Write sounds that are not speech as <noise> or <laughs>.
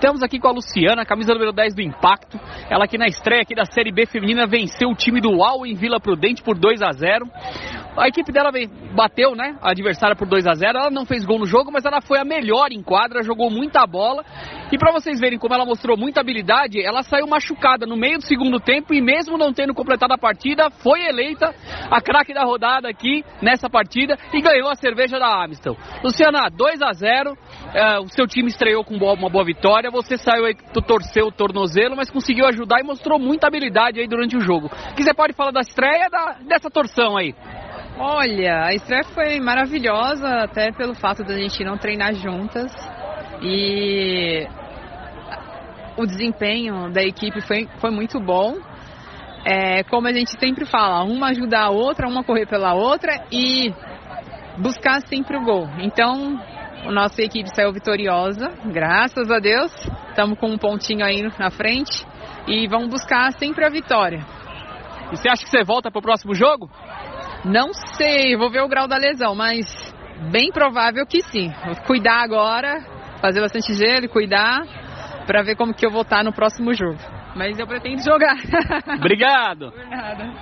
Estamos aqui com a Luciana, camisa número 10 do Impacto. Ela que na estreia aqui da Série B feminina venceu o time do UAU em Vila Prudente por 2 a 0. A equipe dela bateu, né, a adversária por 2 a 0. Ela não fez gol no jogo, mas ela foi a melhor em quadra, jogou muita bola. E para vocês verem como ela mostrou muita habilidade, ela saiu machucada no meio do segundo tempo e mesmo não tendo completado a partida, foi eleita a craque da rodada aqui nessa partida e ganhou a cerveja da Amistel. Luciana, 2 a 0. É, o seu time estreou com uma boa vitória, você saiu aí, torceu o tornozelo, mas conseguiu ajudar e mostrou muita habilidade aí durante o jogo. O que você pode falar da estreia da, dessa torção aí? Olha, a estreia foi maravilhosa, até pelo fato da gente não treinar juntas. E o desempenho da equipe foi, foi muito bom. É, como a gente sempre fala, uma ajudar a outra, uma correr pela outra e buscar sempre o gol. Então, a nossa equipe saiu vitoriosa, graças a Deus. Estamos com um pontinho aí na frente e vamos buscar sempre a vitória. E você acha que você volta para o próximo jogo? Não sei, vou ver o grau da lesão, mas bem provável que sim. Vou cuidar agora, fazer bastante gelo e cuidar para ver como que eu vou estar no próximo jogo. Mas eu pretendo jogar. <laughs> Obrigado. Por nada.